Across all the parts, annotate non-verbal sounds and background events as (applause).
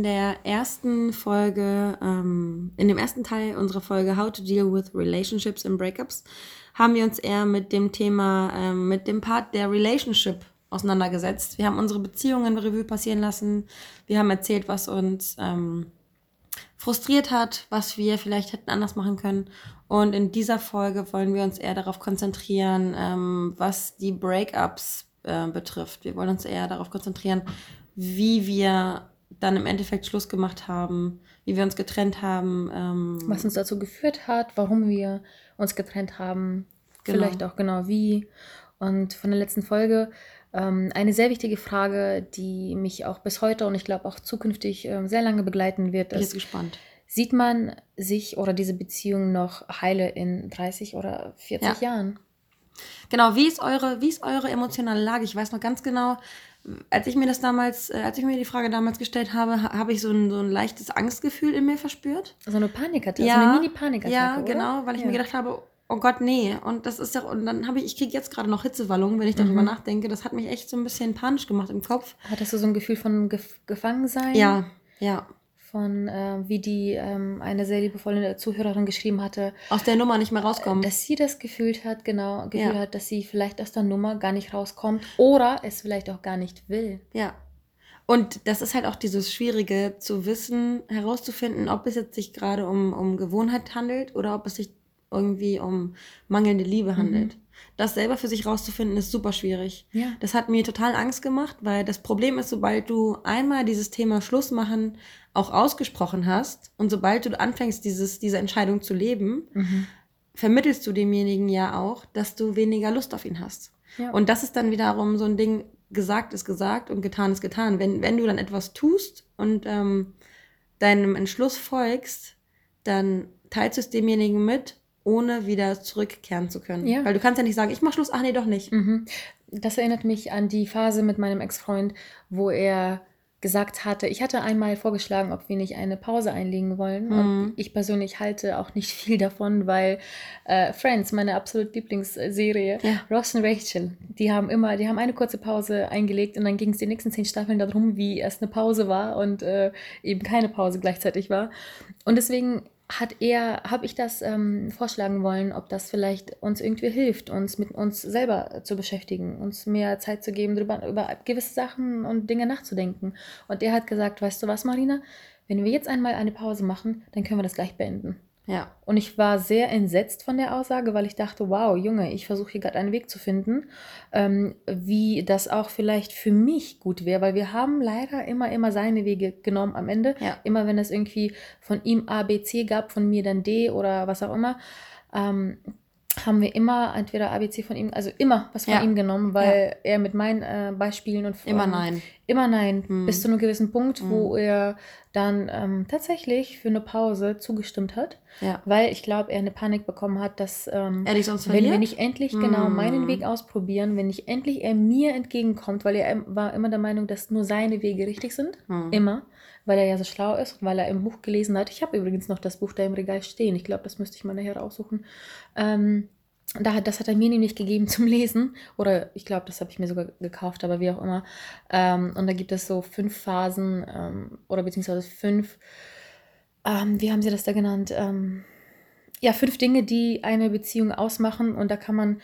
In der ersten Folge, ähm, in dem ersten Teil unserer Folge How to Deal with Relationships and Breakups, haben wir uns eher mit dem Thema, ähm, mit dem Part der Relationship auseinandergesetzt. Wir haben unsere Beziehungen Revue passieren lassen. Wir haben erzählt, was uns ähm, frustriert hat, was wir vielleicht hätten anders machen können. Und in dieser Folge wollen wir uns eher darauf konzentrieren, ähm, was die Breakups äh, betrifft. Wir wollen uns eher darauf konzentrieren, wie wir dann im Endeffekt Schluss gemacht haben, wie wir uns getrennt haben. Ähm, Was uns dazu geführt hat, warum wir uns getrennt haben, Genau. vielleicht auch genau wie. Und von der letzten Folge ähm, eine sehr wichtige Frage, die mich auch bis heute und ich glaube auch zukünftig ähm, sehr lange begleiten wird, bin ich ist, gespannt. sieht man sich oder diese Beziehung noch heile in 30 oder 40 Jahren? Genau, wie ist eure, wie ist eure emotionale Lage? Ich weiß noch ganz genau, als ich mir das damals, äh, als ich mir die Frage damals gestellt habe, ha- habe ich so ein, so ein leichtes Angstgefühl in mir verspürt. So eine Panikattacke, so eine Mini-Panikattacke, Ja, oder? genau, weil ich Ja. mir gedacht habe, oh Gott, nee. Und das ist ja, und dann habe ich, ich kriege jetzt gerade noch Hitzewallungen, wenn ich darüber Mhm. nachdenke. Das hat mich echt so ein bisschen panisch gemacht im Kopf. Hattest du so ein Gefühl von Gef Gefangensein? Ja, ja. Von, äh, wie die ähm, eine sehr liebevolle Zuhörerin geschrieben hatte, Aus der Nummer nicht mehr rauskommen. dass sie das gefühlt hat, genau, Gefühl Ja. hat, dass sie vielleicht aus der Nummer gar nicht rauskommt oder es vielleicht auch gar nicht will. Ja. Und das ist halt auch dieses Schwierige zu wissen, herauszufinden, ob es jetzt sich gerade um, um Gewohnheit handelt oder ob es sich irgendwie um mangelnde Liebe handelt. Das selber für sich rauszufinden, ist super schwierig. Ja. Das hat mir total Angst gemacht, weil das Problem ist, sobald du einmal dieses Thema Schluss machen auch ausgesprochen hast und sobald du anfängst, dieses, diese Entscheidung zu leben, Mhm. vermittelst du demjenigen ja auch, dass du weniger Lust auf ihn hast. Ja. Und das ist dann wiederum so ein Ding, gesagt ist gesagt und getan ist getan. Wenn, wenn du dann etwas tust und ähm, deinem Entschluss folgst, dann teilst du es demjenigen mit, ohne wieder zurückkehren zu können. Ja. Weil du kannst ja nicht sagen, ich mach Schluss, ach nee, doch nicht. Mhm. Das erinnert mich an die Phase mit meinem Ex-Freund, wo er gesagt hatte, ich hatte einmal vorgeschlagen, ob wir nicht eine Pause einlegen wollen. Mhm. Und ich persönlich halte auch nicht (laughs) viel davon, weil äh, Friends, meine absolut Lieblingsserie, Ja. Ross und Rachel, die haben immer, die haben eine kurze Pause eingelegt und dann ging es die nächsten zehn Staffeln darum, wie erst eine Pause war und äh, eben keine Pause gleichzeitig war. Und deswegen hat er, habe ich das ähm, vorschlagen wollen, ob das vielleicht uns irgendwie hilft, uns mit uns selber zu beschäftigen, uns mehr Zeit zu geben, drüber, über gewisse Sachen und Dinge nachzudenken. Und er hat gesagt, weißt du was, Marina, wenn wir jetzt einmal eine Pause machen, dann können wir das gleich beenden. Ja. Und ich war sehr entsetzt von der Aussage, weil ich dachte, wow, Junge, ich versuche hier gerade einen Weg zu finden, ähm, wie das auch vielleicht für mich gut wäre, weil wir haben leider immer, immer seine Wege genommen am Ende. Ja. Immer wenn es irgendwie von ihm A, B, C gab, von mir dann D oder was auch immer, ähm, haben wir immer entweder A, B, C von ihm, also immer was von Ja. ihm genommen, weil er mit meinen äh, Beispielen und Immer ähm, nein. Immer nein, Hm. bis zu einem gewissen Punkt, wo Hm. er dann ähm, tatsächlich für eine Pause zugestimmt hat, Ja. weil ich glaube, er eine Panik bekommen hat, dass ähm, Er dich sonst wenn wir verliert? nicht endlich genau Hm. meinen Weg ausprobieren, wenn nicht endlich er mir entgegenkommt, weil er war immer der Meinung, dass nur seine Wege richtig sind, Hm. immer, weil er ja so schlau ist und weil er im Buch gelesen hat. Ich habe übrigens noch das Buch da im Regal stehen. Ich glaube, das müsste ich mal nachher raussuchen. Ähm, da, das hat er mir nämlich gegeben (laughs) zum Lesen. Oder ich glaube, das habe ich mir sogar gekauft, aber wie auch immer. Ähm, und da gibt es so fünf Phasen ähm, oder beziehungsweise fünf, ähm, wie haben sie das da genannt? Ähm, ja, fünf Dinge, die eine Beziehung ausmachen. Und da kann man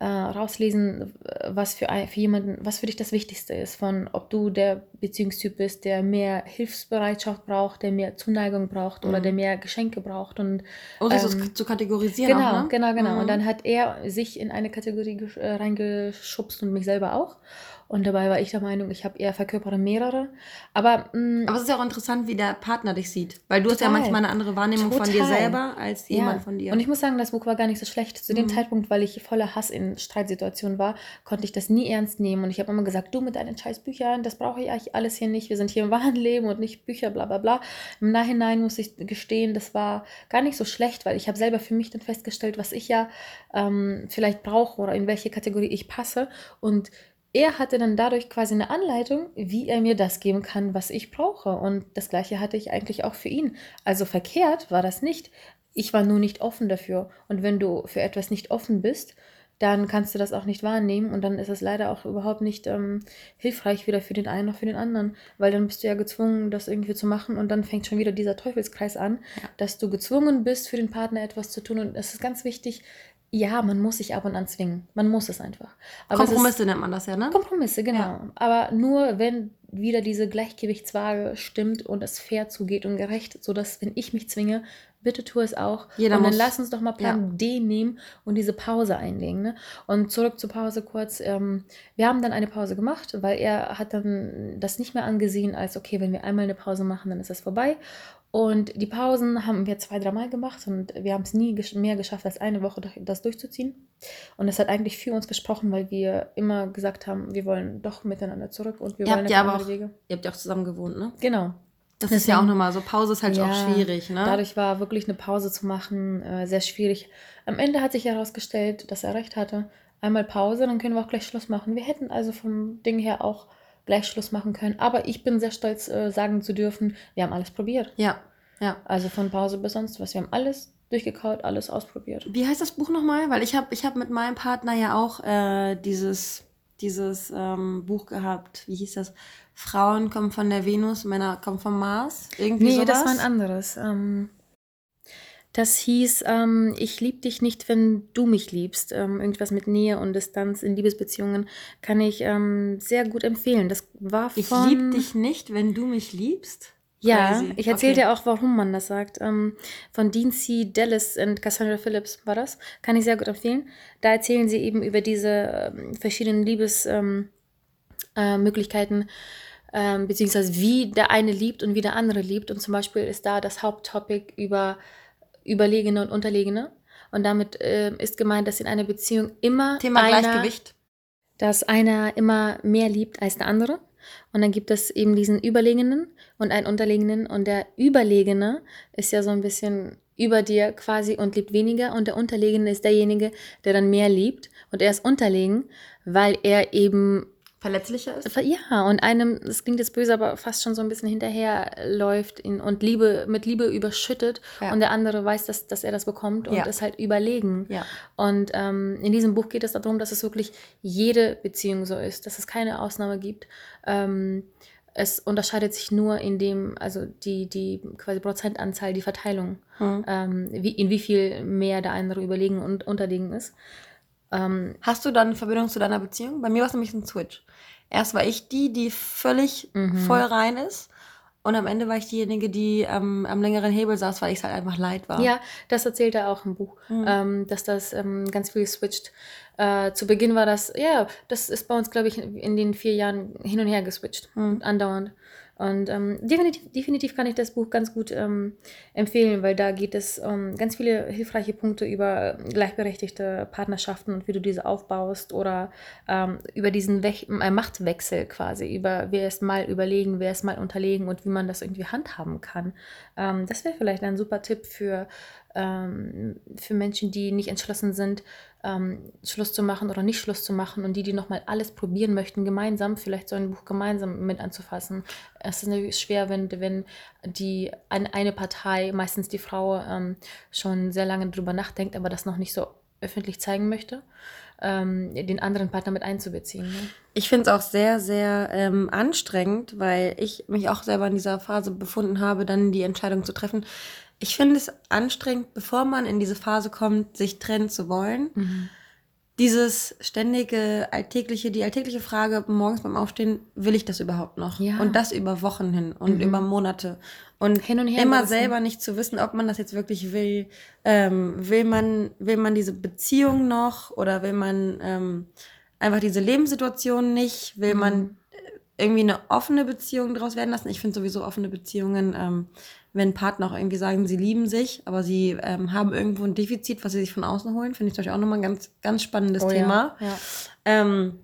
äh, rauslesen, was für, ein, für jemanden, was für dich das Wichtigste ist. Von ob du der Beziehungstyp bist, der mehr Hilfsbereitschaft braucht, der mehr Zuneigung braucht oder Mhm. der mehr Geschenke braucht. Und Um so ähm, zu kategorisieren Genau, auch, ne? genau, genau. Mhm. Und dann hat er sich in eine Kategorie äh, reingeschubst und mich selber auch. Und dabei war ich der Meinung, ich habe eher verkörpere mehrere. Aber, mh, Aber es ist ja auch interessant, wie der Partner dich sieht. Weil du hast ja Total. manchmal eine andere Wahrnehmung von dir Total. selber als jemand von dir. Und ich muss sagen, das Buch war gar nicht so schlecht. Zu dem Mhm. Zeitpunkt, weil ich voller Hass in Streitsituationen war, konnte ich das nie ernst nehmen. Und ich habe immer gesagt, du mit deinen scheiß Büchern, das brauche ich eigentlich alles hier nicht. Wir sind hier im wahren Leben und nicht Bücher, bla bla bla. Im Nachhinein muss ich gestehen, das war gar nicht so schlecht, weil ich habe selber für mich dann festgestellt, was ich ja ähm, vielleicht brauche oder in welche Kategorie ich passe. Und er hatte dann dadurch quasi eine Anleitung, wie er mir das geben kann, was ich brauche. Und das gleiche hatte ich eigentlich auch für ihn. Also verkehrt war das nicht. Ich war nur nicht offen dafür. Und wenn du für etwas nicht offen bist, dann kannst du das auch nicht wahrnehmen und dann ist es leider auch überhaupt nicht ähm, hilfreich weder für den einen noch für den anderen, weil dann bist du ja gezwungen, das irgendwie zu machen und dann fängt schon wieder dieser Teufelskreis an, Ja. dass du gezwungen bist, für den Partner etwas zu tun und es ist ganz wichtig, ja, man muss sich ab und an zwingen, man muss es einfach. Aber es ist- Kompromisse nennt man das ja, ne? Kompromisse, genau. Ja. Aber nur, wenn wieder diese Gleichgewichtswaage stimmt und es fair zugeht und gerecht, sodass, wenn ich mich zwinge, bitte tu es auch. Jeder und dann muss- lass uns doch mal Plan D nehmen und diese Pause einlegen. Ne? Und zurück zur Pause kurz. Ähm, wir haben dann eine Pause gemacht, weil er hat dann das nicht mehr angesehen als, okay, wenn wir einmal eine Pause machen, dann ist das vorbei. Und die Pausen haben wir zwei, dreimal gemacht und wir haben es nie mehr geschafft, als eine Woche das durchzuziehen. Und es hat eigentlich für uns gesprochen, weil wir immer gesagt haben, wir wollen doch miteinander zurück und wir Ihr wollen habt ja aber auch, Wege. ihr habt ja auch zusammen gewohnt, ne? Genau. Das ist ja auch Deswegen- nochmal so, Pause ist halt Ja, auch schwierig, ne? Dadurch war wirklich eine Pause zu machen äh, sehr schwierig. Am Ende hat sich herausgestellt, dass er recht hatte. Einmal Pause, dann können wir auch gleich Schluss machen. Wir hätten also vom Ding her auch gleich Schluss machen können. Aber ich bin sehr stolz, äh, sagen zu dürfen, wir haben alles probiert. ja, ja. Also von Pause bis sonst was. Wir haben alles durchgekaut, alles ausprobiert. Wie heißt das Buch nochmal? Weil ich habe ich hab mit meinem Partner ja auch äh, dieses, dieses ähm, Buch gehabt. Wie hieß das? Frauen kommen von der Venus, Männer kommen vom Mars. Irgendwie Nee, sowas. das war ein anderes. Ähm, das hieß, ähm, ich liebe dich nicht, wenn du mich liebst. Ähm, irgendwas mit Nähe und Distanz in Liebesbeziehungen kann ich ähm, sehr gut empfehlen. Das war von... Ich liebe dich nicht, wenn du mich liebst. Ja, Crazy. ich erzähle Okay. dir auch, warum man das sagt. Ähm, von Dean C. Dallas und Cassandra Phillips war das. Kann ich sehr gut empfehlen. Da erzählen sie eben über diese ähm, verschiedenen Liebesmöglichkeiten, äh, Möglichkeiten, ähm, beziehungsweise wie der eine liebt und wie der andere liebt. Und zum Beispiel ist da das Haupttopic über Überlegene und Unterlegene. Und damit ähm, ist gemeint, dass in einer Beziehung immer Thema einer, Gleichgewicht. dass einer immer mehr liebt als der andere. Und dann gibt es eben diesen Überlegenen und einen Unterlegenen. Und der Überlegene ist ja so ein bisschen über dir quasi und liebt weniger. Und der Unterlegene ist derjenige, der dann mehr liebt. Und er ist unterlegen, weil er eben Verletzlicher ist. ja, und einem, das klingt jetzt böse, aber fast schon so ein bisschen hinterherläuft in, und Liebe, mit Liebe überschüttet Ja. und der andere weiß, dass, dass er das bekommt und Ja. ist halt überlegen. Ja. Und ähm, in diesem Buch geht es darum, dass es wirklich jede Beziehung so ist, dass es keine Ausnahme gibt. Ähm, es unterscheidet sich nur in dem, also die, die quasi Prozentanzahl, die Verteilung, Hm. ähm, wie, in wie viel mehr der andere überlegen und unterlegen ist. Ähm, Hast du dann eine Verbindung zu deiner Beziehung? Bei mir war es nämlich ein Switch. Erst war ich die, die völlig Mhm. voll rein ist. Und am Ende war ich diejenige, die ähm, am längeren Hebel saß, weil ich es halt einfach leid war. Ja, das erzählt er auch im Buch, Mhm. ähm, dass das ähm, ganz viel switcht. Äh, zu Beginn war das, ja, das ist bei uns, glaube ich, in, den vier Jahren hin und her geswitcht, Mhm. andauernd. Und ähm, definitiv, definitiv kann ich das Buch ganz gut ähm, empfehlen, weil da geht es um ganz viele hilfreiche Punkte über gleichberechtigte Partnerschaften und wie du diese aufbaust oder ähm, über diesen Wech äh, Machtwechsel quasi, über wer ist mal überlegen, wer ist mal unterlegen und wie man das irgendwie handhaben kann. Ähm, das wäre vielleicht ein super Tipp für, ähm, für Menschen, die nicht entschlossen sind, ähm, Schluss zu machen oder nicht Schluss zu machen und die, die nochmal alles probieren möchten, gemeinsam, vielleicht so ein Buch gemeinsam mit anzufassen. Es ist natürlich schwer, wenn, wenn die eine Partei, meistens die Frau, ähm, schon sehr lange drüber nachdenkt, aber das noch nicht so öffentlich zeigen möchte, ähm, den anderen Partner mit einzubeziehen. Ne? Ich finde es auch sehr, sehr ähm, anstrengend, weil ich mich auch selber in dieser Phase befunden habe, dann die Entscheidung zu treffen. Ich finde es anstrengend, bevor man in diese Phase kommt, sich trennen zu wollen. Mhm. Dieses ständige, alltägliche, die alltägliche Frage morgens beim Aufstehen, will ich das überhaupt noch? Ja. Und das über Wochen hin und Mhm. über Monate. Und Hin und her immer gerissen. selber nicht zu wissen, ob man das jetzt wirklich will. Ähm, will, man, will man diese Beziehung noch oder will man ähm, einfach diese Lebenssituation nicht? Will man Mhm. irgendwie eine offene Beziehung daraus werden lassen? Ich finde sowieso offene Beziehungen, ähm, wenn Partner auch irgendwie sagen, sie lieben sich, aber sie ähm, haben irgendwo ein Defizit, was sie sich von außen holen, finde ich zum Beispiel auch nochmal ein ganz, ganz spannendes Oh ja, Thema. Ja. Ähm,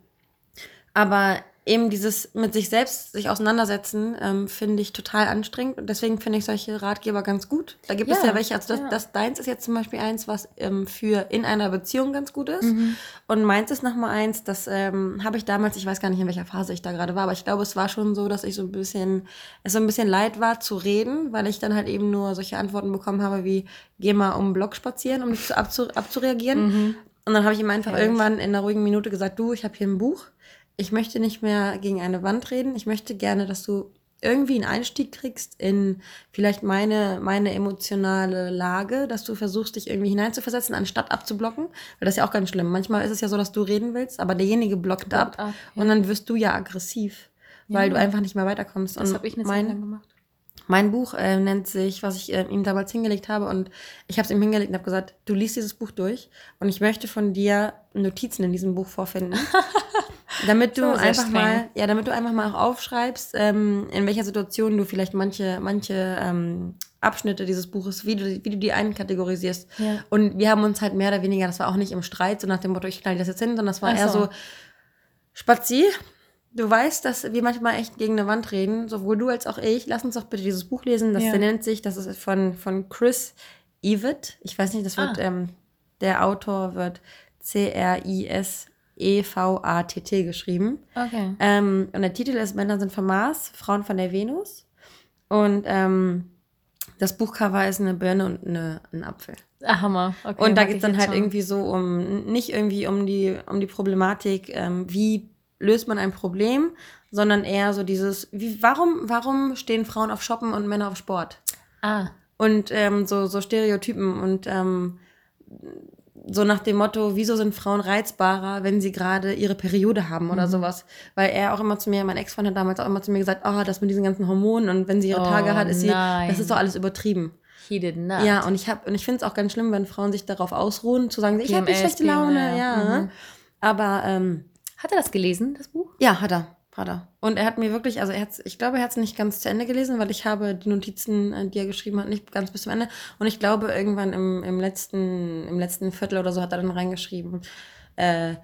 aber eben dieses mit sich selbst sich auseinandersetzen, ähm, finde ich total anstrengend. Und deswegen finde ich solche Ratgeber ganz gut. Da gibt es Ja, ja welche, also das, ja. das deins ist jetzt zum Beispiel eins, was ähm, für in einer Beziehung ganz gut ist. Mhm. Und meins ist nochmal eins, das ähm, habe ich damals, ich weiß gar nicht, in welcher Phase ich da gerade war, aber ich glaube, es war schon so, dass ich so ein bisschen, es so ein bisschen leid war zu reden, weil ich dann halt eben nur solche Antworten bekommen habe wie, geh mal um den Block spazieren, um dich zu, abzu, abzureagieren. Und dann habe ich ihm einfach Herrlich. irgendwann in einer ruhigen Minute gesagt, du, ich habe hier ein Buch. Ich möchte nicht mehr gegen eine Wand reden. Ich möchte gerne, dass du irgendwie einen Einstieg kriegst in vielleicht meine, meine emotionale Lage, dass du versuchst, dich irgendwie hineinzuversetzen, anstatt abzublocken. Weil das ist ja auch ganz schlimm. Manchmal ist es ja so, dass du reden willst, aber derjenige blockt ab. ab, ja. Und dann wirst du ja aggressiv, weil Ja. du einfach nicht mehr weiterkommst. Das habe ich eine mein, Zeit lang gemacht. mein Buch äh, nennt sich, was ich äh, ihm damals hingelegt habe, und ich habe es ihm hingelegt und habe gesagt, du liest dieses Buch durch und ich möchte von dir Notizen in diesem Buch vorfinden. (laughs) damit du einfach streng. mal, ja, damit du einfach mal auch aufschreibst, ähm, in welcher Situation du vielleicht manche, manche ähm, Abschnitte dieses Buches, wie du, wie du die einkategorisierst. Ja. Und wir haben uns halt mehr oder weniger, das war auch nicht im Streit, so nach dem Motto, ich knall das jetzt hin, sondern das war Ach eher so. so, Spazi, du weißt, dass wir manchmal echt gegen eine Wand reden, sowohl du als auch ich. Lass uns doch bitte dieses Buch lesen. Das Ja. nennt sich, das ist von, von Chris Evett. Ich weiß nicht, das wird, Ah. ähm, der Autor wird C-R-I-S-E-V-A-T-T geschrieben. Okay. Ähm, und der Titel ist Männer sind vom Mars, Frauen von der Venus. Und ähm, das Buchcover ist eine Birne und eine, ein Apfel. Ah, Hammer. Okay, Und da geht es dann halt schon. irgendwie so um, nicht irgendwie um die, um die Problematik, ähm, wie löst man ein Problem, sondern eher so dieses, wie, warum, warum stehen Frauen auf Shoppen und Männer auf Sport? Ah, Und ähm, so, so Stereotypen und ähm, so nach dem Motto, wieso sind Frauen reizbarer, wenn sie gerade ihre Periode haben Mhm. oder sowas. Weil er auch immer zu mir, mein Ex-Freund hat damals auch immer zu mir gesagt, oh, das mit diesen ganzen Hormonen und wenn sie ihre Oh, Tage hat, ist sie, nein. das ist doch alles übertrieben. he did not. Ja, und ich habe und ich finde es auch ganz schlimm, wenn Frauen sich darauf ausruhen, zu sagen, ich habe PMS, schlechte Laune, ja. ja. Mhm. Aber ähm, Hat er das gelesen, das Buch? ja, hat er, hat er. Und er hat mir wirklich, also er hat's, ich glaube, er hat es nicht ganz zu Ende gelesen, weil ich habe die Notizen, äh, die er geschrieben hat, nicht ganz bis zum Ende. Und ich glaube, irgendwann im, im letzten, im letzten Viertel oder so hat er dann reingeschrieben. Äh,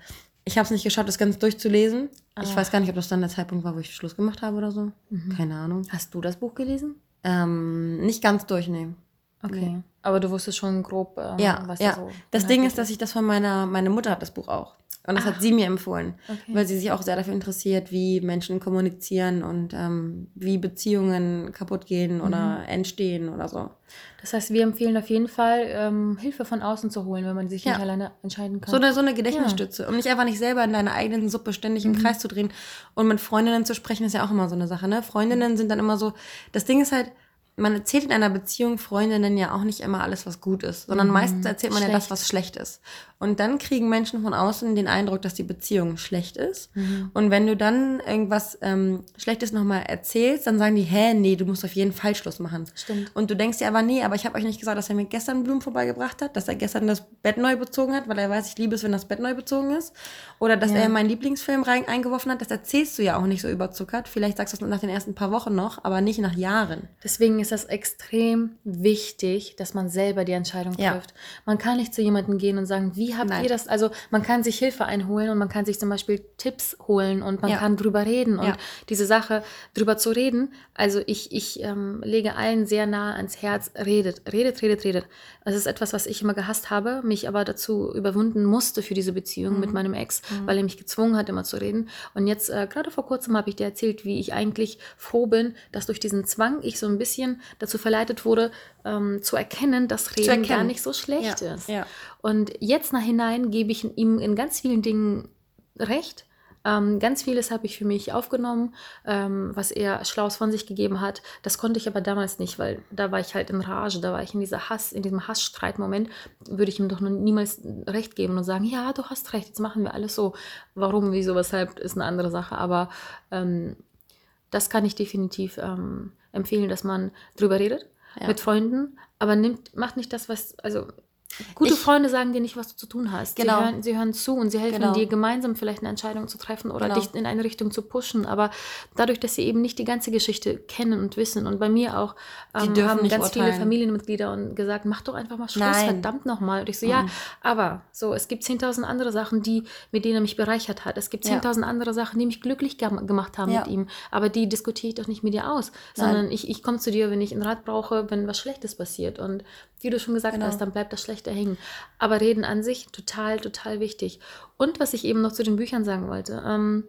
ich habe es nicht geschafft, das ganz durchzulesen. Ich Ah. weiß gar nicht, ob das dann der Zeitpunkt war, wo ich Schluss gemacht habe oder so. Mhm. Keine Ahnung. Hast du das Buch gelesen? Ähm, nicht ganz durchnehmen. Okay. Aber du wusstest schon grob, ähm, Ja, was ja. so. das Ding ist, dass ich das von meiner, meine Mutter hat das Buch auch. Und das Ah. hat sie mir empfohlen, Okay. weil sie sich auch sehr dafür interessiert, wie Menschen kommunizieren und ähm, wie Beziehungen kaputt gehen Mhm. oder entstehen oder so. Das heißt, wir empfehlen auf jeden Fall, ähm, Hilfe von außen zu holen, wenn man sich Ja. nicht alleine entscheiden kann. So eine, so eine Gedächtnisstütze, um nicht einfach nicht selber in deiner eigenen Suppe ständig Mhm. im Kreis zu drehen. Und mit Freundinnen zu sprechen, ist ja auch immer so eine Sache. Ne? Freundinnen sind dann immer so, das Ding ist halt, man erzählt in einer Beziehung Freundinnen ja auch nicht immer alles, was gut ist, sondern Mhm. meistens erzählt man ja das, Schlecht. was schlecht ist. Und dann kriegen Menschen von außen den Eindruck, dass die Beziehung schlecht ist. Mhm. Und wenn du dann irgendwas ähm, Schlechtes nochmal erzählst, dann sagen die, hä, nee, du musst auf jeden Fall Schluss machen. Stimmt. Und du denkst dir aber, nee, aber ich habe euch nicht gesagt, dass er mir gestern Blumen vorbeigebracht hat, dass er gestern das Bett neu bezogen hat, weil er weiß, ich liebe es, wenn das Bett neu bezogen ist. Oder dass Ja. er meinen Lieblingsfilm rein, eingeworfen hat. Das erzählst du ja auch nicht so überzuckert. Vielleicht sagst du es nach den ersten paar Wochen noch, aber nicht nach Jahren. Deswegen ist das extrem wichtig, dass man selber die Entscheidung Ja. trifft. Man kann nicht zu jemandem gehen und sagen, wie habt Nein. ihr das? Also man kann sich Hilfe einholen und man kann sich zum Beispiel Tipps holen und man Ja. kann drüber reden und Ja. diese Sache drüber zu reden. Also ich, ich ähm, lege allen sehr nahe ans Herz, redet, redet, redet, redet. Das ist etwas, was ich immer gehasst habe, mich aber dazu überwunden musste für diese Beziehung Mhm. mit meinem Ex, weil er mich gezwungen hat, immer zu reden. Und jetzt, äh, gerade vor kurzem habe ich dir erzählt, wie ich eigentlich froh bin, dass durch diesen Zwang ich so ein bisschen dazu verleitet wurde, ähm, zu erkennen, dass Reden erkennen. gar nicht so schlecht Ja, ist. ja. Und jetzt nachhinein gebe ich ihm in ganz vielen Dingen recht. Ähm, ganz vieles habe ich für mich aufgenommen, ähm, was er Schlaus von sich gegeben hat. Das konnte ich aber damals nicht, weil da war ich halt in Rage, da war ich in dieser Hass, in diesem Hassstreitmoment, würde ich ihm doch niemals recht geben und sagen, ja, du hast recht, jetzt machen wir alles so. Warum, wieso, weshalb, ist eine andere Sache. Aber ähm, das kann ich definitiv ähm, empfehlen, dass man drüber redet Ja. mit Freunden, aber nimmt, macht nicht das, was, also Gute Ich- Freunde sagen dir nicht, was du zu tun hast. Genau. Sie, hören, sie hören zu und sie helfen Genau. dir gemeinsam vielleicht eine Entscheidung zu treffen oder Genau. dich in eine Richtung zu pushen. Aber dadurch, dass sie eben nicht die ganze Geschichte kennen und wissen und bei mir auch ähm, haben ganz viele urteilen. Familienmitglieder und gesagt, mach doch einfach mal Schluss, Nein. verdammt nochmal. Und ich so, ja, aber so, es gibt 10.000 andere Sachen, die, mit denen er mich bereichert hat. Es gibt Ja. 10.000 andere Sachen, die mich glücklich gem- gemacht haben Ja. mit ihm. Aber die diskutiere ich doch nicht mit dir aus, sondern ich, ich komme zu dir, wenn ich einen Rat brauche, wenn was Schlechtes passiert. Und wie du schon gesagt Genau. hast, dann bleibt das Schlechte hängen. Aber Reden an sich, total, total wichtig. Und was ich eben noch zu den Büchern sagen wollte, ähm,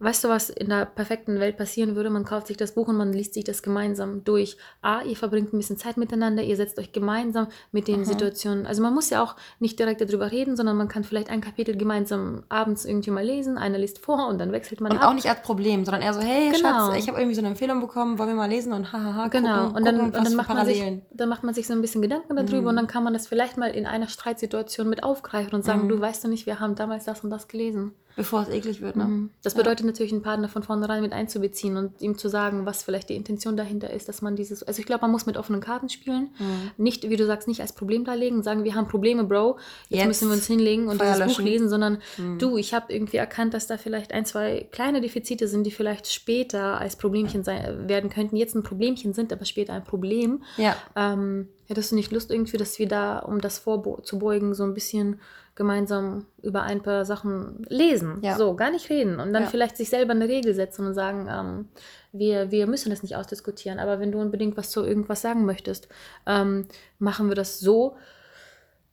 weißt du, was in der perfekten Welt passieren würde? Man kauft sich das Buch und man liest sich das gemeinsam durch. A, ihr verbringt ein bisschen Zeit miteinander, ihr setzt euch gemeinsam mit den Situationen. Also man muss ja auch nicht direkt darüber reden, sondern man kann vielleicht ein Kapitel gemeinsam abends irgendwie mal lesen. Einer liest vor und dann wechselt man Und ab. auch nicht als Problem, sondern eher so, hey Genau. Schatz, ich habe irgendwie so eine Empfehlung bekommen, wollen wir mal lesen und hahaha, Genau, gucken, und dann, gucken, und dann, macht man sich, dann macht man sich so ein bisschen Gedanken darüber Mhm. und dann kann man das vielleicht mal in einer Streitsituation mit aufgreifen und sagen, du weißt du nicht, wir haben damals das und das gelesen. Bevor es eklig wird, ne? Mhm. Das bedeutet natürlich, einen Partner von vornherein mit einzubeziehen und ihm zu sagen, was vielleicht die Intention dahinter ist, dass man dieses. Also ich glaube, man muss mit offenen Karten spielen. Mhm. Nicht, wie du sagst, nicht als Problem darlegen sagen, wir haben Probleme, Bro. Jetzt, Jetzt müssen wir uns hinlegen und dieses Buch. Mhm. lesen, sondern du, ich habe irgendwie erkannt, dass da vielleicht ein, zwei kleine Defizite sind, die vielleicht später als Problemchen sein, werden könnten. Jetzt ein Problemchen sind, aber später ein Problem. Ja. Ähm, hättest du nicht Lust irgendwie, dass wir da, um das vorzubeugen, so ein bisschen gemeinsam über ein paar Sachen lesen? Ja. So, gar nicht reden. Und dann Ja. vielleicht sich selber eine Regel setzen und sagen, ähm, wir, wir müssen das nicht ausdiskutieren, aber wenn du unbedingt was zu irgendwas sagen möchtest, ähm, machen wir das so,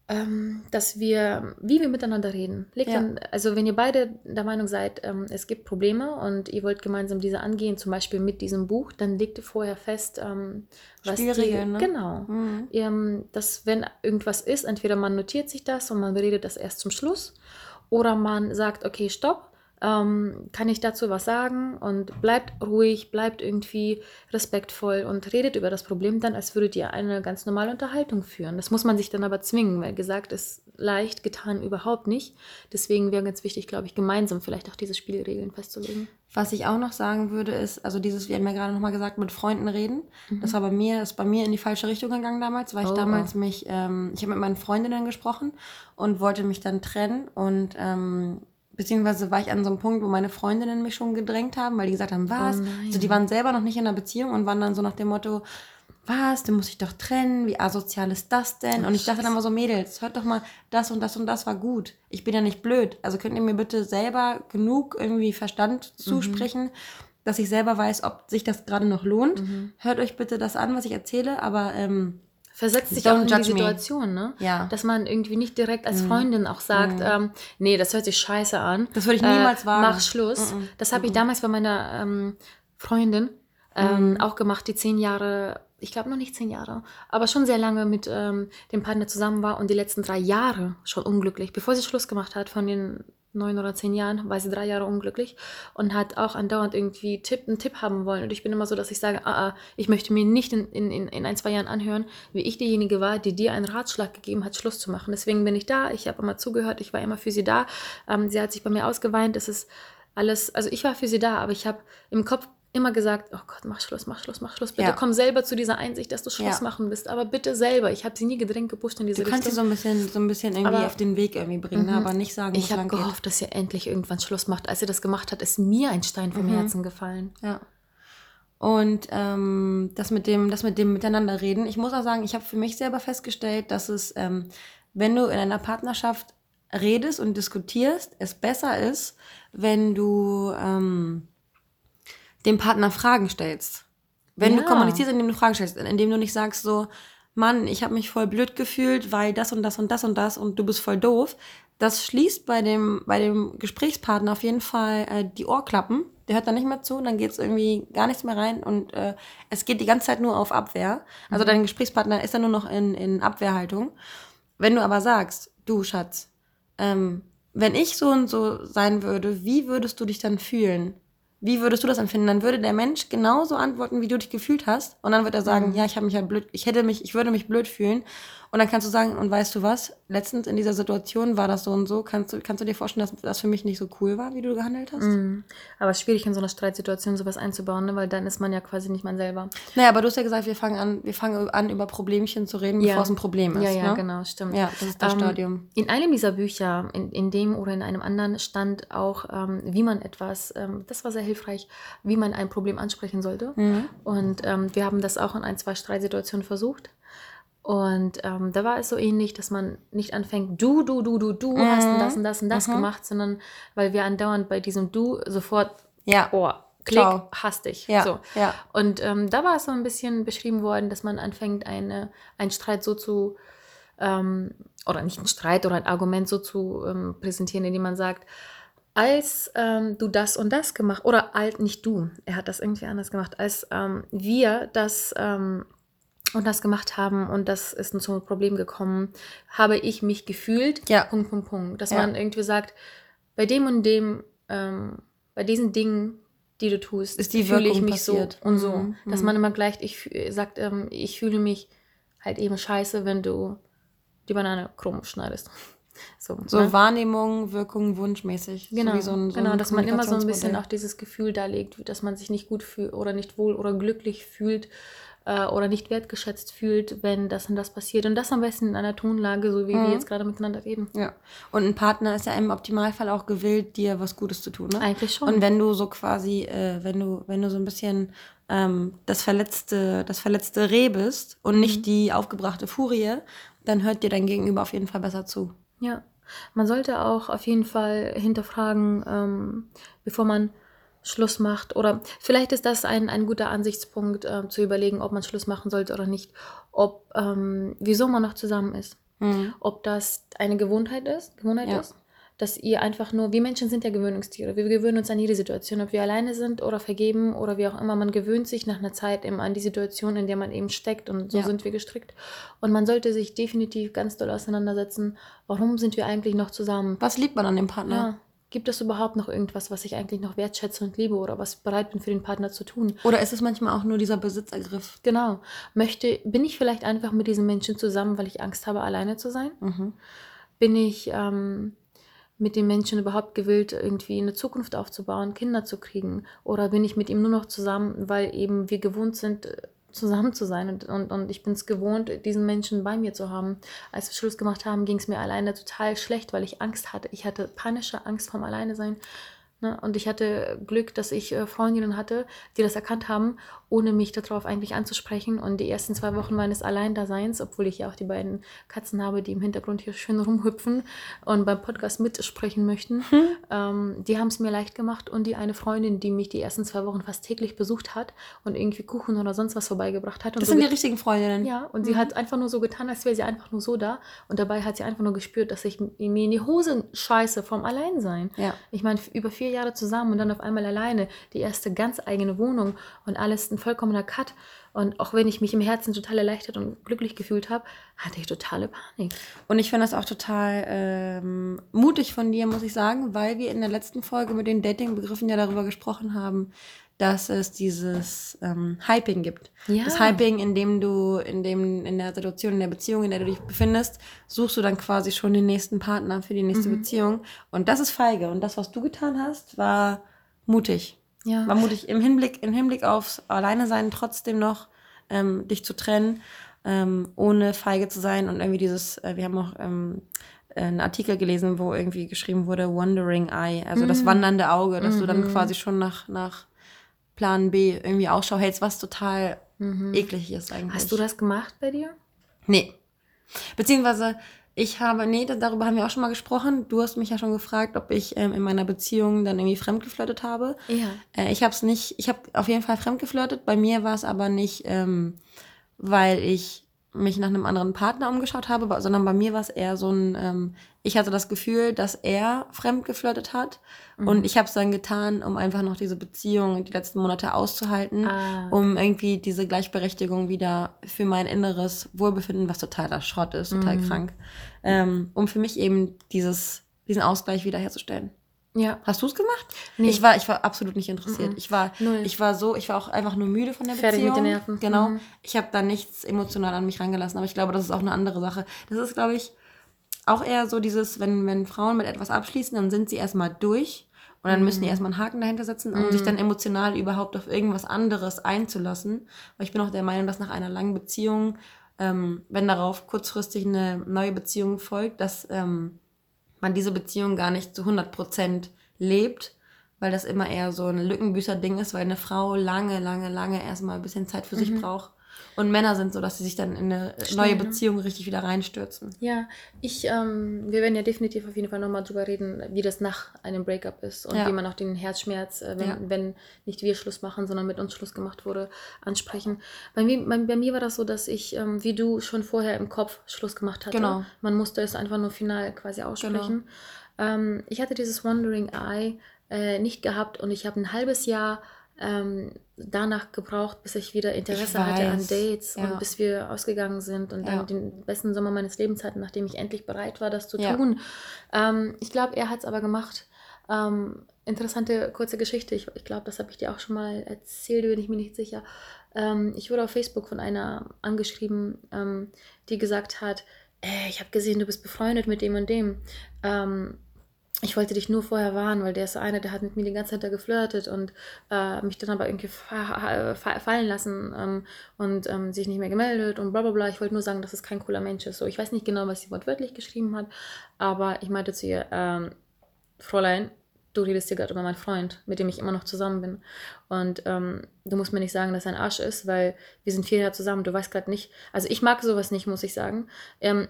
ähm, dass wir, wie wir miteinander reden. Legt Ja. dann, also wenn ihr beide der Meinung seid, ähm, es gibt Probleme und ihr wollt gemeinsam diese angehen, zum Beispiel mit diesem Buch, dann legt ihr vorher fest, ähm, was die, Spielregeln, ne? genau, Mhm. ähm, dass wenn irgendwas ist, entweder man notiert sich das und man beredet das erst zum Schluss oder man sagt, okay, stopp, ähm, kann ich dazu was sagen und bleibt ruhig, bleibt irgendwie respektvoll und redet über das Problem dann, als würdet ihr eine ganz normale Unterhaltung führen. Das muss man sich dann aber zwingen, weil gesagt ist leicht, getan überhaupt nicht. Deswegen wäre ganz wichtig, glaube ich, gemeinsam vielleicht auch diese Spielregeln festzulegen. Was ich auch noch sagen würde, ist, also dieses, wir haben ja gerade nochmal gesagt, mit Freunden reden. Das war bei mir, ist bei mir in die falsche Richtung gegangen damals, weil ich Oh, damals oh. mich, ähm, ich habe mit meinen Freundinnen gesprochen und wollte mich dann trennen und ähm, beziehungsweise war ich an so einem Punkt, wo meine Freundinnen mich schon gedrängt haben, weil die gesagt haben, was? Oh also die waren selber noch nicht in einer Beziehung und waren dann so nach dem Motto, was, du musst dich doch trennen, wie asozial ist das denn? Und ich dachte dann mal so, Mädels, hört doch mal, das und das und das war gut. Ich bin ja nicht blöd. Also könnt ihr mir bitte selber genug irgendwie Verstand Mhm. zusprechen, dass ich selber weiß, ob sich das gerade noch lohnt. Mhm. Hört euch bitte das an, was ich erzähle, aber ähm, Versetzt sich Don't auch in die me. Situation, ne? Ja. Mhm. Dass man irgendwie nicht direkt als Freundin auch sagt, ähm, nee, das hört sich scheiße an. Das würde ich niemals äh, wagen. Mach Schluss. Mhm. Das habe ich damals bei meiner ähm, Freundin ähm, auch gemacht, die zehn Jahre, ich glaube noch nicht zehn Jahre, aber schon sehr lange mit ähm, dem Partner zusammen war und die letzten drei Jahre schon unglücklich. Bevor sie Schluss gemacht hat von den neun oder zehn Jahren, war sie drei Jahre unglücklich und hat auch andauernd irgendwie Tipp, einen Tipp haben wollen. Und ich bin immer so, dass ich sage, ah, ah, ich möchte mir nicht in, in, in, in ein, zwei Jahren anhören, wie ich diejenige war, die dir einen Ratschlag gegeben hat, Schluss zu machen. Deswegen bin ich da, ich habe immer zugehört, ich war immer für sie da. Ähm, sie hat sich bei mir ausgeweint, es ist alles, also ich war für sie da, aber ich habe im Kopf immer gesagt, oh Gott, mach Schluss, mach Schluss, mach Schluss. Bitte Ja. komm selber zu dieser Einsicht, dass du Schluss Ja. machen willst. Aber bitte selber. Ich habe sie nie gedrängt gepusht in diese du kannst sie Richtung. so ein bisschen, so ein bisschen irgendwie Aber- auf den Weg irgendwie bringen, ne? aber nicht sagen, ich habe lang geht. gehofft, dass ihr endlich irgendwann Schluss macht. Als ihr das gemacht hat, ist mir ein Stein vom Herzen gefallen. Ja. Und ähm, das mit dem, das mit dem Miteinander reden. Ich muss auch sagen, ich habe für mich selber festgestellt, dass es, ähm, wenn du in einer Partnerschaft redest und diskutierst, es besser ist, wenn du ähm, dem Partner Fragen stellst. Wenn du Ja. kommunizierst, indem du Fragen stellst, indem du nicht sagst so, Mann, ich habe mich voll blöd gefühlt, weil das und das und das und das und du bist voll doof. Das schließt bei dem, bei dem Gesprächspartner auf jeden Fall äh, die Ohrklappen. Der hört dann nicht mehr zu, dann geht es irgendwie gar nichts mehr rein und äh, es geht die ganze Zeit nur auf Abwehr. Also dein Gesprächspartner ist dann nur noch in, in Abwehrhaltung. Wenn du aber sagst, du Schatz, ähm, wenn ich so und so sein würde, wie würdest du dich dann fühlen? Wie würdest du das empfinden? Dann würde der Mensch genauso antworten, wie du dich gefühlt hast. Und dann wird er sagen, ja, ich habe mich ja blöd, ich hätte mich, ich würde mich blöd fühlen. Und dann kannst du sagen, und weißt du was, letztens in dieser Situation war das so und so. Kannst du, kannst du dir vorstellen, dass das für mich nicht so cool war, wie du gehandelt hast? Mhm. Aber es ist schwierig in so einer Streitsituation sowas einzubauen, ne? weil dann ist man ja quasi nicht man selber. Naja, aber du hast ja gesagt, wir fangen an, wir fangen an, über Problemchen zu reden, Ja. bevor es ein Problem ist. Ja, ja, ne? genau, stimmt. Ja, das ist das Ähm, Stadium. In einem dieser Bücher, in, in dem oder in einem anderen, stand auch, ähm, wie man etwas, ähm, das war sehr hilfreich, wie man ein Problem ansprechen sollte. Mhm. Und ähm, wir haben das auch in ein, zwei Streitsituationen versucht. Und ähm, da war es so ähnlich, dass man nicht anfängt, du, du, du, du, du hast Mhm. und das und das und das Mhm. gemacht, sondern weil wir andauernd bei diesem Du sofort, Ja. oh, klick, Ciao. hasst dich. Ja, So. ja. Und ähm, da war es so ein bisschen beschrieben worden, dass man anfängt, eine, einen Streit so zu, ähm, oder nicht einen Streit oder ein Argument so zu ähm, präsentieren, indem man sagt, als ähm, du das und das gemacht, oder alt, nicht du, er hat das irgendwie anders gemacht, als ähm, wir das und das gemacht haben und das ist zum Problem gekommen, habe ich mich gefühlt, Ja. Punkt, Punkt, Punkt. Dass Ja. man irgendwie sagt, bei dem und dem, ähm, bei diesen Dingen, die du tust, Ist die fühle ich mich passiert. so und so. Mhm, Dass mhm. man immer gleich ich, sagt, ähm, ich fühle mich halt eben scheiße, wenn du die Banane krumm schneidest. (laughs) So, So ne? Wahrnehmung, Wirkung, wunschmäßig. Genau, so ein, so genau dass man immer so ein bisschen auch dieses Gefühl darlegt, dass man sich nicht gut fühlt oder nicht wohl oder glücklich fühlt äh, oder nicht wertgeschätzt fühlt, wenn das und das passiert. Und das am besten in einer Tonlage, so wie Mhm. wir jetzt gerade miteinander reden. Ja. Und ein Partner ist ja im Optimalfall auch gewillt, dir was Gutes zu tun. Ne? Eigentlich schon. Und wenn du so quasi, äh, wenn du, wenn du so ein bisschen ähm, das verletzte, das verletzte Reh bist und Mhm. nicht die aufgebrachte Furie, dann hört dir dein Gegenüber auf jeden Fall besser zu. Ja, man sollte auch auf jeden Fall hinterfragen, ähm, bevor man Schluss macht. Oder vielleicht ist das ein, ein guter Ansichtspunkt, äh, zu überlegen, ob man Schluss machen sollte oder nicht. Ob, ähm, wieso man noch zusammen ist. Mhm. Ob das eine Gewohnheit ist, Gewohnheit Ja. ist, dass ihr einfach nur, wir Menschen sind ja Gewöhnungstiere. Wir gewöhnen uns an jede Situation, ob wir alleine sind oder vergeben oder wie auch immer. Man gewöhnt sich nach einer Zeit eben an die Situation, in der man eben steckt und so Ja. sind wir gestrickt. Und man sollte sich definitiv ganz doll auseinandersetzen, warum sind wir eigentlich noch zusammen? Was liebt man an dem Partner? Ja. Gibt es überhaupt noch irgendwas, was ich eigentlich noch wertschätze und liebe oder was bereit bin für den Partner zu tun? Oder ist es manchmal auch nur dieser Besitzergriff? Genau. Möchte, bin ich vielleicht einfach mit diesen Menschen zusammen, weil ich Angst habe, alleine zu sein? Mhm. bin ich ähm, mit den Menschen überhaupt gewillt, irgendwie eine Zukunft aufzubauen, Kinder zu kriegen? Oder bin ich mit ihm nur noch zusammen, weil eben wir gewohnt sind, zusammen zu sein und, und, und ich bin es gewohnt, diesen Menschen bei mir zu haben. Als wir Schluss gemacht haben, ging es mir alleine total schlecht, weil ich Angst hatte. Ich hatte panische Angst vom Alleine sein. Ne? Und ich hatte Glück, dass ich äh, Freundinnen hatte, die das erkannt haben, ohne mich darauf eigentlich anzusprechen. Und die ersten zwei Wochen meines Alleindaseins, obwohl ich ja auch die beiden Katzen habe, die im Hintergrund hier schön rumhüpfen und beim Podcast mitsprechen möchten, ähm, die haben es mir leicht gemacht. Und die eine Freundin, die mich die ersten zwei Wochen fast täglich besucht hat und irgendwie Kuchen oder sonst was vorbeigebracht hat. Und Das so sind die ge- richtigen Freundinnen. ja, und sie hat einfach nur so getan, als wäre sie einfach nur so da. Und dabei hat sie einfach nur gespürt, dass ich mir in die Hose scheiße vom Alleinsein. Ja. Ich meine, über vier Jahre zusammen und dann auf einmal alleine, die erste ganz eigene Wohnung und alles ein vollkommener Cut. Und auch wenn ich mich im Herzen total erleichtert und glücklich gefühlt habe, hatte ich totale Panik. Und ich finde das auch total ähm, mutig von dir, muss ich sagen, weil wir in der letzten Folge mit den Dating-Begriffen ja darüber gesprochen haben, dass es dieses ähm, Hyping gibt. Ja. Das Hyping, in dem du, in dem, in der Situation, in der Beziehung, in der du dich befindest, suchst du dann quasi schon den nächsten Partner für die nächste Beziehung. Und das ist feige. Und das, was du getan hast, war mutig. Ja. War mutig im Hinblick, im Hinblick aufs Alleinesein trotzdem noch ähm, dich zu trennen, ähm, ohne feige zu sein und irgendwie dieses, äh, wir haben auch ähm, einen Artikel gelesen, wo irgendwie geschrieben wurde, Wandering Eye, also Mhm. das wandernde Auge, dass du dann quasi schon nach, nach Plan B irgendwie Ausschau hältst, was total eklig ist eigentlich. Mhm. Hast du das gemacht bei dir? Nee. Beziehungsweise, ich habe, nee, da- darüber haben wir auch schon mal gesprochen. Du hast mich ja schon gefragt, ob ich ähm, in meiner Beziehung dann irgendwie fremdgeflirtet habe. Ja. Äh, ich habe es nicht, ich habe auf jeden Fall fremdgeflirtet. Bei mir war es aber nicht, ähm, weil ich mich nach einem anderen Partner umgeschaut habe, sondern bei mir war es eher so ein, ähm, ich hatte das Gefühl, dass er fremdgeflirtet hat und ich habe es dann getan, um einfach noch diese Beziehung die letzten Monate auszuhalten, Ah. um irgendwie diese Gleichberechtigung wieder für mein inneres Wohlbefinden, was totaler Schrott ist, total krank, ähm, um für mich eben dieses, diesen Ausgleich wiederherzustellen. Ja. Hast du es gemacht? Nee. Ich war, ich war absolut nicht interessiert. Mhm. Ich war, Null. ich war so, ich war auch einfach nur müde von der Fertig Beziehung. mit den Nerven. Genau. Mhm. Ich habe da nichts emotional an mich rangelassen, aber ich glaube, das ist auch eine andere Sache. Das ist, glaube ich, auch eher so dieses, wenn, wenn Frauen mit etwas abschließen, dann sind sie erstmal durch und dann müssen die erstmal einen Haken dahinter setzen, um sich dann emotional überhaupt auf irgendwas anderes einzulassen. Weil ich bin auch der Meinung, dass nach einer langen Beziehung, ähm, wenn darauf kurzfristig eine neue Beziehung folgt, dass ähm, man diese Beziehung gar nicht zu 100% lebt, weil das immer eher so ein Lückenbüßer-Ding ist, weil eine Frau lange, lange, lange erstmal ein bisschen Zeit für sich braucht. Und Männer sind so, dass sie sich dann in eine neue ne? Beziehung richtig wieder reinstürzen. Ja, ich, ähm, wir werden ja definitiv auf jeden Fall nochmal drüber reden, wie das nach einem Breakup ist und Ja. wie man auch den Herzschmerz, äh, wenn, Ja. wenn nicht wir Schluss machen, sondern mit uns Schluss gemacht wurde, ansprechen. Bei mir, bei, bei mir war das so, dass ich, ähm, wie du, schon vorher im Kopf Schluss gemacht hatte. Genau. Man musste es einfach nur final quasi aussprechen. Ähm, ich hatte dieses Wandering Eye äh, nicht gehabt und ich habe ein halbes Jahr ähm, danach gebraucht, bis ich wieder Interesse Ich hatte an Dates ja. und bis wir ausgegangen sind und dann Ja. den besten Sommer meines Lebens hatten, nachdem ich endlich bereit war, das zu Ja. tun. Ähm, ich glaube, er hat es aber gemacht. Ähm, interessante kurze Geschichte. Ich, ich glaube, das habe ich dir auch schon mal erzählt, bin ich mir nicht sicher. Ähm, ich wurde auf Facebook von einer angeschrieben, ähm, die gesagt hat, äh, ich habe gesehen, du bist befreundet mit dem und dem. Ähm, ich wollte dich nur vorher warnen, weil der ist einer, der hat mit mir die ganze Zeit da geflirtet und äh, mich dann aber irgendwie fa fa fallen lassen ähm, und ähm, sich nicht mehr gemeldet und bla bla bla. Ich wollte nur sagen, dass es kein cooler Mensch ist. So, ich weiß nicht genau, was sie wortwörtlich geschrieben hat, aber ich meinte zu ihr, ähm, Fräulein, du redest hier gerade über meinen Freund, mit dem ich immer noch zusammen bin. Und ähm, du musst mir nicht sagen, dass er ein Arsch ist, weil wir sind vier Jahre zusammen. Du weißt gerade nicht. Also ich mag sowas nicht, muss ich sagen. Ähm,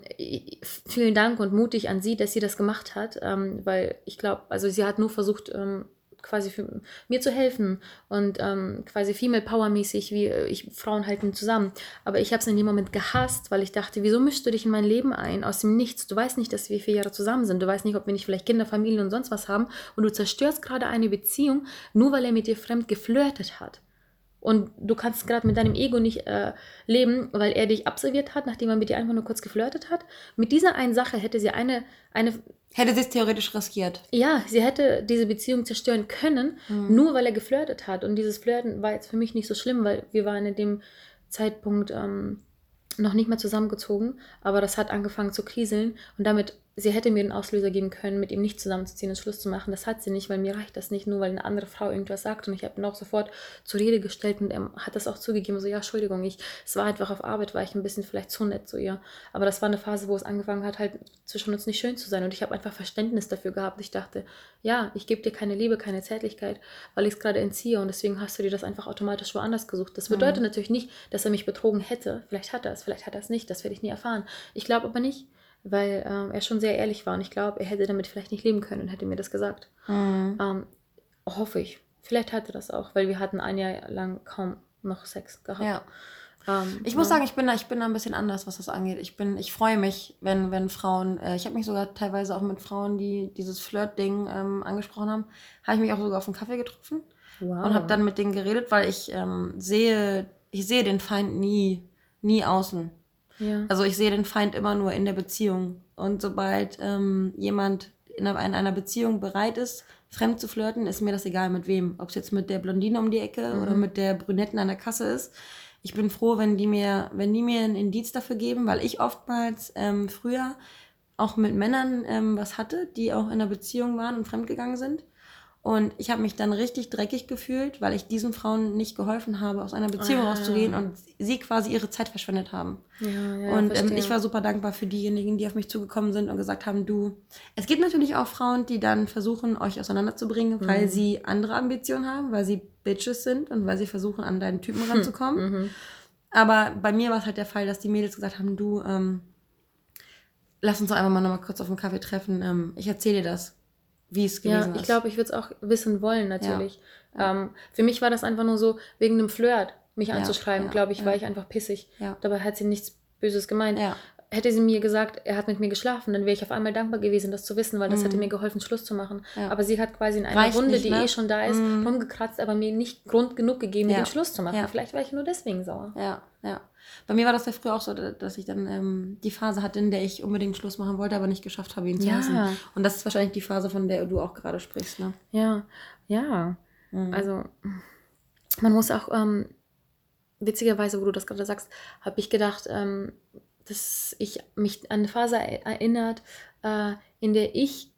vielen Dank und mutig an sie, dass sie das gemacht hat, ähm, weil ich glaube, also sie hat nur versucht, ähm, quasi für mir zu helfen und ähm, quasi Female Power mäßig, wie äh, ich Frauen halten zusammen. Aber ich habe es in dem Moment gehasst, weil ich dachte, wieso mischst du dich in mein Leben ein aus dem Nichts? Du weißt nicht, dass wir vier Jahre zusammen sind. Du weißt nicht, ob wir nicht vielleicht Kinder, Familie und sonst was haben. Und du zerstörst gerade eine Beziehung, nur weil er mit dir fremd geflirtet hat. Und du kannst gerade mit deinem Ego nicht äh, leben, weil er dich absolviert hat, nachdem er mit dir einfach nur kurz geflirtet hat. Mit dieser einen Sache hätte sie eine, eine Hätte sie es theoretisch riskiert. ja, sie hätte diese Beziehung zerstören können, nur weil er geflirtet hat. Und dieses Flirten war jetzt für mich nicht so schlimm, weil wir waren in dem Zeitpunkt ähm, noch nicht mehr zusammengezogen, aber das hat angefangen zu kriseln und damit, sie hätte mir den Auslöser geben können, mit ihm nicht zusammenzuziehen und Schluss zu machen. Das hat sie nicht, weil mir reicht das nicht, nur weil eine andere Frau irgendwas sagt und ich habe ihn auch sofort zur Rede gestellt und er hat das auch zugegeben, so ja, Entschuldigung, ich, es war einfach auf Arbeit, war ich ein bisschen vielleicht zu nett zu ihr, aber das war eine Phase, wo es angefangen hat, halt zwischen uns nicht schön zu sein und ich habe einfach Verständnis dafür gehabt. Ich dachte, ja, ich gebe dir keine Liebe, keine Zärtlichkeit, weil ich es gerade entziehe und deswegen hast du dir das einfach automatisch woanders gesucht. Das bedeutet natürlich nicht, dass er mich betrogen hätte. Vielleicht hat er es, vielleicht hat er es nicht, das werde ich nie erfahren. Ich glaube aber nicht, weil ähm, er schon sehr ehrlich war und ich glaube, er hätte damit vielleicht nicht leben können und hätte mir das gesagt. Ähm, hoffe ich. Vielleicht hat er das auch, weil wir hatten ein Jahr lang kaum noch Sex gehabt. Ja. Ähm, Ich muss ja. sagen, ich bin da, ich bin da ein bisschen anders, was das angeht. Ich bin, ich freue mich, wenn, wenn Frauen, äh, ich habe mich sogar teilweise auch mit Frauen, die dieses Flirt-Ding ähm, angesprochen haben, habe ich mich auch sogar auf einen Kaffee getroffen wow. und habe dann mit denen geredet, weil ich ähm, sehe, ich sehe den Feind nie, nie außen. Ja. Also ich sehe den Feind immer nur in der Beziehung. Und sobald ähm, jemand in einer, in einer Beziehung bereit ist, fremd zu flirten, ist mir das egal mit wem. Ob es jetzt mit der Blondine um die Ecke oder mit der Brünetten an der Kasse ist. Ich bin froh, wenn die mir, wenn die mir ein Indiz dafür geben, weil ich oftmals ähm, früher auch mit Männern ähm, was hatte, die auch in einer Beziehung waren und fremdgegangen sind. Und ich habe mich dann richtig dreckig gefühlt, weil ich diesen Frauen nicht geholfen habe, aus einer Beziehung Ah. rauszugehen und sie quasi ihre Zeit verschwendet haben. ja, ja, und ähm, ich war super dankbar für diejenigen, die auf mich zugekommen sind und gesagt haben, du, es gibt natürlich auch Frauen, die dann versuchen, euch auseinanderzubringen, weil Mhm. sie andere Ambitionen haben, weil sie Bitches sind und weil sie versuchen, an deinen Typen ranzukommen. Mhm. Aber bei mir war es halt der Fall, dass die Mädels gesagt haben, du, ähm, lass uns doch einfach mal noch mal kurz auf einen Kaffee treffen. Ähm, ich erzähle dir das, wie es gewesen Ja, ich glaube, ich würde es auch wissen wollen, natürlich. Ja. Ähm, für mich war das einfach nur so, wegen einem Flirt mich anzuschreiben, ja, glaube ich, war ich einfach pissig. Dabei hat sie nichts Böses gemeint. Hätte sie mir gesagt, er hat mit mir geschlafen, dann wäre ich auf einmal dankbar gewesen, das zu wissen, weil das hätte mir geholfen, Schluss zu machen. Mhm. Ja. Aber sie hat quasi in einer Reicht Wunde, nicht, die ne? eh schon da ist, Mhm. rumgekratzt, aber mir nicht Grund genug gegeben, Ja. den Schluss zu machen. Ja. Vielleicht war ich nur deswegen sauer. Ja, ja. Bei mir war das ja früher auch so, da- dass ich dann ähm, die Phase hatte, in der ich unbedingt Schluss machen wollte, aber nicht geschafft habe, ihn zu Ja. hassen. Und das ist wahrscheinlich die Phase, von der du auch gerade sprichst, ne? Ja, ja. Mhm. Also, man muss auch, ähm, witzigerweise, wo du das gerade sagst, habe ich gedacht, ähm, dass ich mich an eine Phase er- erinnert, äh, in der ich,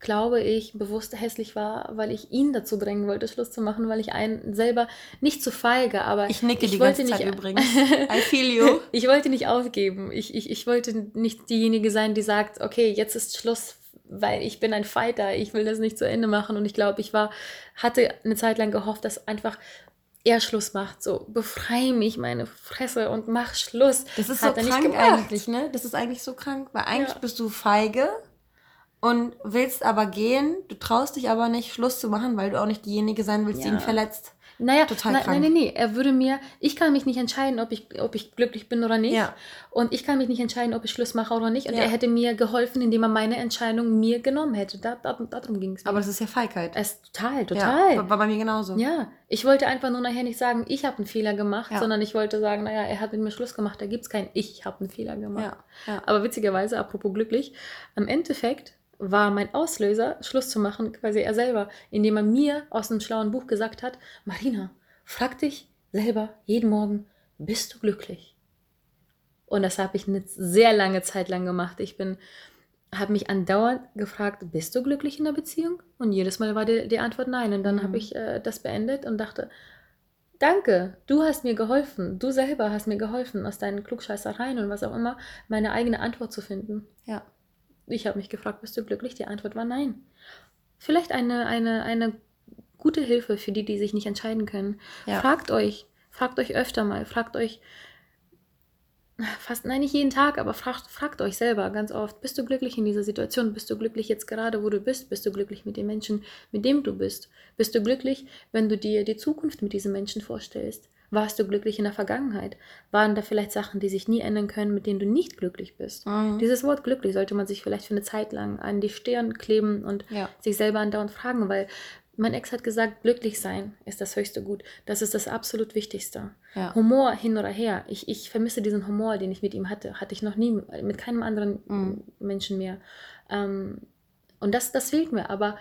glaube ich, bewusst hässlich war, weil ich ihn dazu bringen wollte, Schluss zu machen, weil ich einen selber nicht zu feige, aber Ich nicke die wollte ganze Zeit nicht, übrigens. (laughs) I feel you. ich wollte nicht aufgeben. Ich, ich, ich wollte nicht diejenige sein, die sagt, okay, jetzt ist Schluss, weil ich bin ein Fighter, ich will das nicht zu Ende machen. Und ich glaube, ich war, hatte eine Zeit lang gehofft, dass einfach er Schluss macht. So, befreie mich, meine Fresse und mach Schluss. Das ist Hat so nicht krank eigentlich, ne? Das ist eigentlich so krank, weil eigentlich Ja. bist du feige und willst aber gehen, du traust dich aber nicht, Schluss zu machen, weil du auch nicht diejenige sein willst, die Ja. ihn verletzt. Naja, Total na, krank. nein, nein, nee. Er würde mir, ich kann mich nicht entscheiden, ob ich, ob ich glücklich bin oder nicht. Ja. Und ich kann mich nicht entscheiden, ob ich Schluss mache oder nicht. Und Ja. er hätte mir geholfen, indem er meine Entscheidung mir genommen hätte. Da, da, darum ging es mir. Aber das ist ja Feigheit. es total, Ja, total. war bei mir genauso. Ja, ich wollte einfach nur nachher nicht sagen, ich habe einen Fehler gemacht, Ja. sondern ich wollte sagen, naja, er hat mit mir Schluss gemacht, da gibt es kein Ich habe einen Fehler gemacht. Ja, ja. Aber witzigerweise, apropos glücklich, am Endeffekt war mein Auslöser, Schluss zu machen, quasi er selber, indem er mir aus einem schlauen Buch gesagt hat, Marina, frag dich selber jeden Morgen, bist du glücklich? Und das habe ich eine sehr lange Zeit lang gemacht. Ich bin, habe mich andauernd gefragt, bist du glücklich in der Beziehung? Und jedes Mal war die, die Antwort nein. Und dann Mhm. habe ich äh, das beendet und dachte, danke, du hast mir geholfen, du selber hast mir geholfen, aus deinen Klugscheißereien und was auch immer, meine eigene Antwort zu finden. ja. Ich habe mich gefragt, bist du glücklich? Die Antwort war nein. Vielleicht eine, eine, eine gute Hilfe für die, die sich nicht entscheiden können. Ja. Fragt euch, fragt euch öfter mal, fragt euch, fast, nein, nicht jeden Tag, aber fragt, fragt euch selber ganz oft, bist du glücklich in dieser Situation? Bist du glücklich jetzt gerade, wo du bist? Bist du glücklich mit dem Menschen, mit dem du bist? Bist du glücklich, wenn du dir die Zukunft mit diesem Menschen vorstellst? Warst du glücklich in der Vergangenheit? Waren da vielleicht Sachen, die sich nie ändern können, mit denen du nicht glücklich bist? Mhm. Dieses Wort glücklich sollte man sich vielleicht für eine Zeit lang an die Stirn kleben und Ja. sich selber andauernd fragen, weil mein Ex hat gesagt, glücklich sein ist das höchste Gut. Das ist das absolut Wichtigste. Ja. Humor hin oder her. Ich, ich vermisse diesen Humor, den ich mit ihm hatte. Hatte ich noch nie mit, keinem anderen Mhm. Menschen mehr. Ähm, und das, das fehlt mir, aber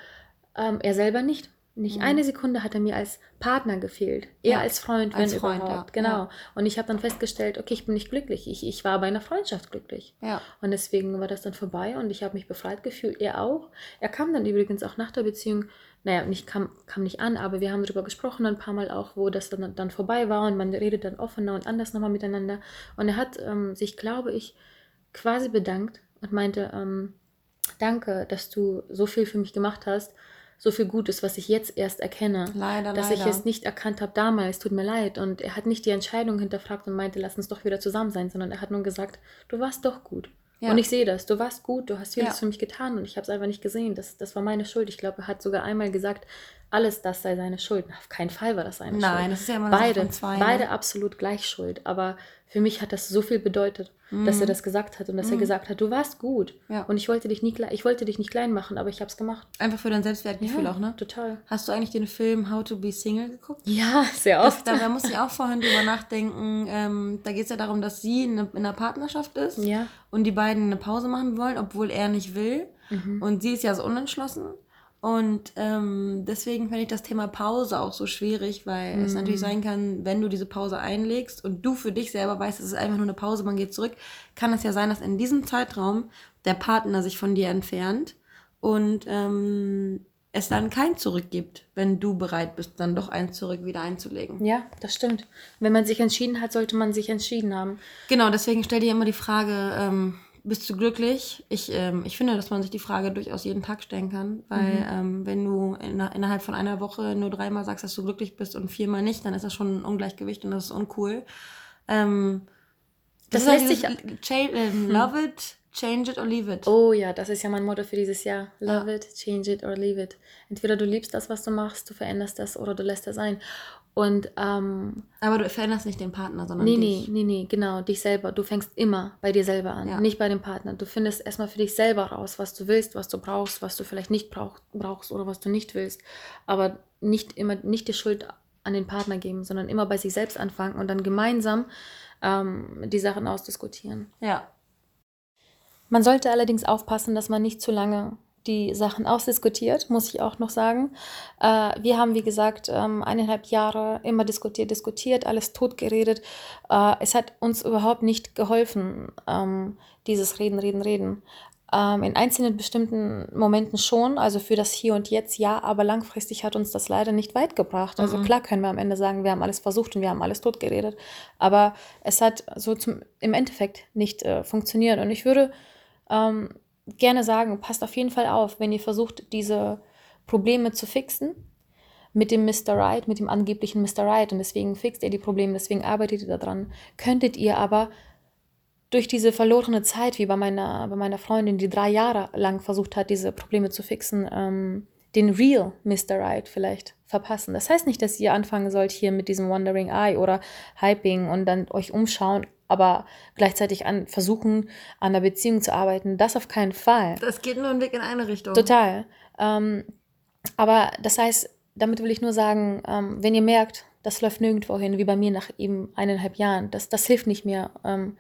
ähm, er selber nicht. Nicht Mhm. eine Sekunde hat er mir als Partner gefehlt. Eher Ja, als Freund, wenn als Freund, überhaupt. ja. Genau. Ja. Und ich habe dann festgestellt, okay, ich bin nicht glücklich. Ich, ich war bei einer Freundschaft glücklich. Ja. Und deswegen war das dann vorbei und ich habe mich befreit gefühlt. Er auch. Er kam dann übrigens auch nach der Beziehung, naja, nicht kam, kam nicht an, aber wir haben darüber gesprochen ein paar Mal auch, wo das dann, dann vorbei war und man redet dann offener und anders nochmal miteinander. Und er hat ähm, sich, glaube ich, quasi bedankt und meinte, ähm, danke, dass du so viel für mich gemacht hast, so viel Gutes, was ich jetzt erst erkenne Leider, dass leider. ich es nicht erkannt habe damals, tut mir leid. Und er hat nicht die Entscheidung hinterfragt und meinte, lass uns doch wieder zusammen sein, sondern er hat nur gesagt, du warst doch gut. Ja. Und ich sehe das, du warst gut, du hast vieles Ja. für mich getan und ich habe es einfach nicht gesehen. Das, das war meine Schuld. Ich glaube, er hat sogar einmal gesagt, alles das sei seine Schuld. Auf keinen Fall war das seine Schuld. Nein, das ist ja immer beide, zwei, ne? beide absolut gleich schuld. Aber für mich hat das so viel bedeutet, dass er das gesagt hat und dass er gesagt hat, du warst gut. Mhm. Ja. Und ich wollte dich nie, ich wollte dich nicht klein machen, aber ich habe es gemacht. Einfach für dein Selbstwertgefühl auch, ne? Total. Hast du eigentlich den Film How to be Single geguckt? Ja, sehr Das, oft. da, da muss ich auch vorhin drüber nachdenken. Ähm, da geht es ja darum, dass sie in, eine, in einer Partnerschaft ist Ja. und die beiden eine Pause machen wollen, obwohl er nicht will. Mhm. Und sie ist ja so unentschlossen. Und ähm, deswegen finde ich das Thema Pause auch so schwierig, weil es Mhm. natürlich sein kann, wenn du diese Pause einlegst und du für dich selber weißt, es ist einfach nur eine Pause, man geht zurück, kann es ja sein, dass in diesem Zeitraum der Partner sich von dir entfernt und ähm, es dann kein Zurück gibt, wenn du bereit bist, dann doch ein Zurück wieder einzulegen. Ja, das stimmt. Wenn man sich entschieden hat, sollte man sich entschieden haben. Genau, deswegen stell dir immer die Frage, ähm, bist du glücklich? Ich, ähm, ich finde, dass man sich die Frage durchaus jeden Tag stellen kann, weil ähm, wenn du inner- innerhalb von einer Woche nur dreimal sagst, dass du glücklich bist und viermal nicht, dann ist das schon ein Ungleichgewicht und das ist uncool. Ähm, Das halt lässt sich- dieses Cha ähm, Love it, change it or leave it. Oh ja, das ist ja mein Motto für dieses Jahr. Love it, change it or leave it. Entweder du liebst das, was du machst, du veränderst das oder du lässt das ein. Und, ähm, Aber du veränderst nicht den Partner, sondern nee, dich. nee, nee, nee, genau, dich selber. Du fängst immer bei dir selber an, Ja. nicht bei dem Partner. Du findest erstmal für dich selber raus, was du willst, was du brauchst, was du vielleicht nicht brauch, brauchst oder was du nicht willst. Aber nicht immer, nicht die Schuld an den Partner geben, sondern immer bei sich selbst anfangen und dann gemeinsam ähm, die Sachen ausdiskutieren. Ja. Man sollte allerdings aufpassen, dass man nicht zu lange die Sachen ausdiskutiert, muss ich auch noch sagen. Äh, wir haben, wie gesagt, ähm, eineinhalb Jahre immer diskutiert, diskutiert, alles totgeredet. Äh, es hat uns überhaupt nicht geholfen, ähm, dieses Reden, Reden, Reden. Ähm, in einzelnen bestimmten Momenten schon, also für das Hier und Jetzt ja, aber langfristig hat uns das leider nicht weit gebracht. Also Mhm. klar können wir am Ende sagen, wir haben alles versucht und wir haben alles totgeredet, aber es hat so zum, im Endeffekt nicht äh, funktioniert. Und ich würde ähm, gerne sagen, passt auf jeden Fall auf, wenn ihr versucht, diese Probleme zu fixen mit dem Mr. Right, mit dem angeblichen Mr. Right und deswegen fixt ihr die Probleme, deswegen arbeitet ihr daran, könntet ihr aber durch diese verlorene Zeit, wie bei meiner, bei meiner Freundin, die drei Jahre lang versucht hat, diese Probleme zu fixen, ähm, den real Mr. Right vielleicht verpassen. Das heißt nicht, dass ihr anfangen sollt hier mit diesem Wandering Eye oder Hyping und dann euch umschauen, aber gleichzeitig an versuchen, an der Beziehung zu arbeiten. Das auf keinen Fall. Das geht nur ein Weg in eine Richtung. Total. Ähm, aber das heißt, damit will ich nur sagen, ähm, wenn ihr merkt, das läuft nirgendwo hin, wie bei mir nach eben eineinhalb Jahren, das, das hilft nicht mehr. Ähm,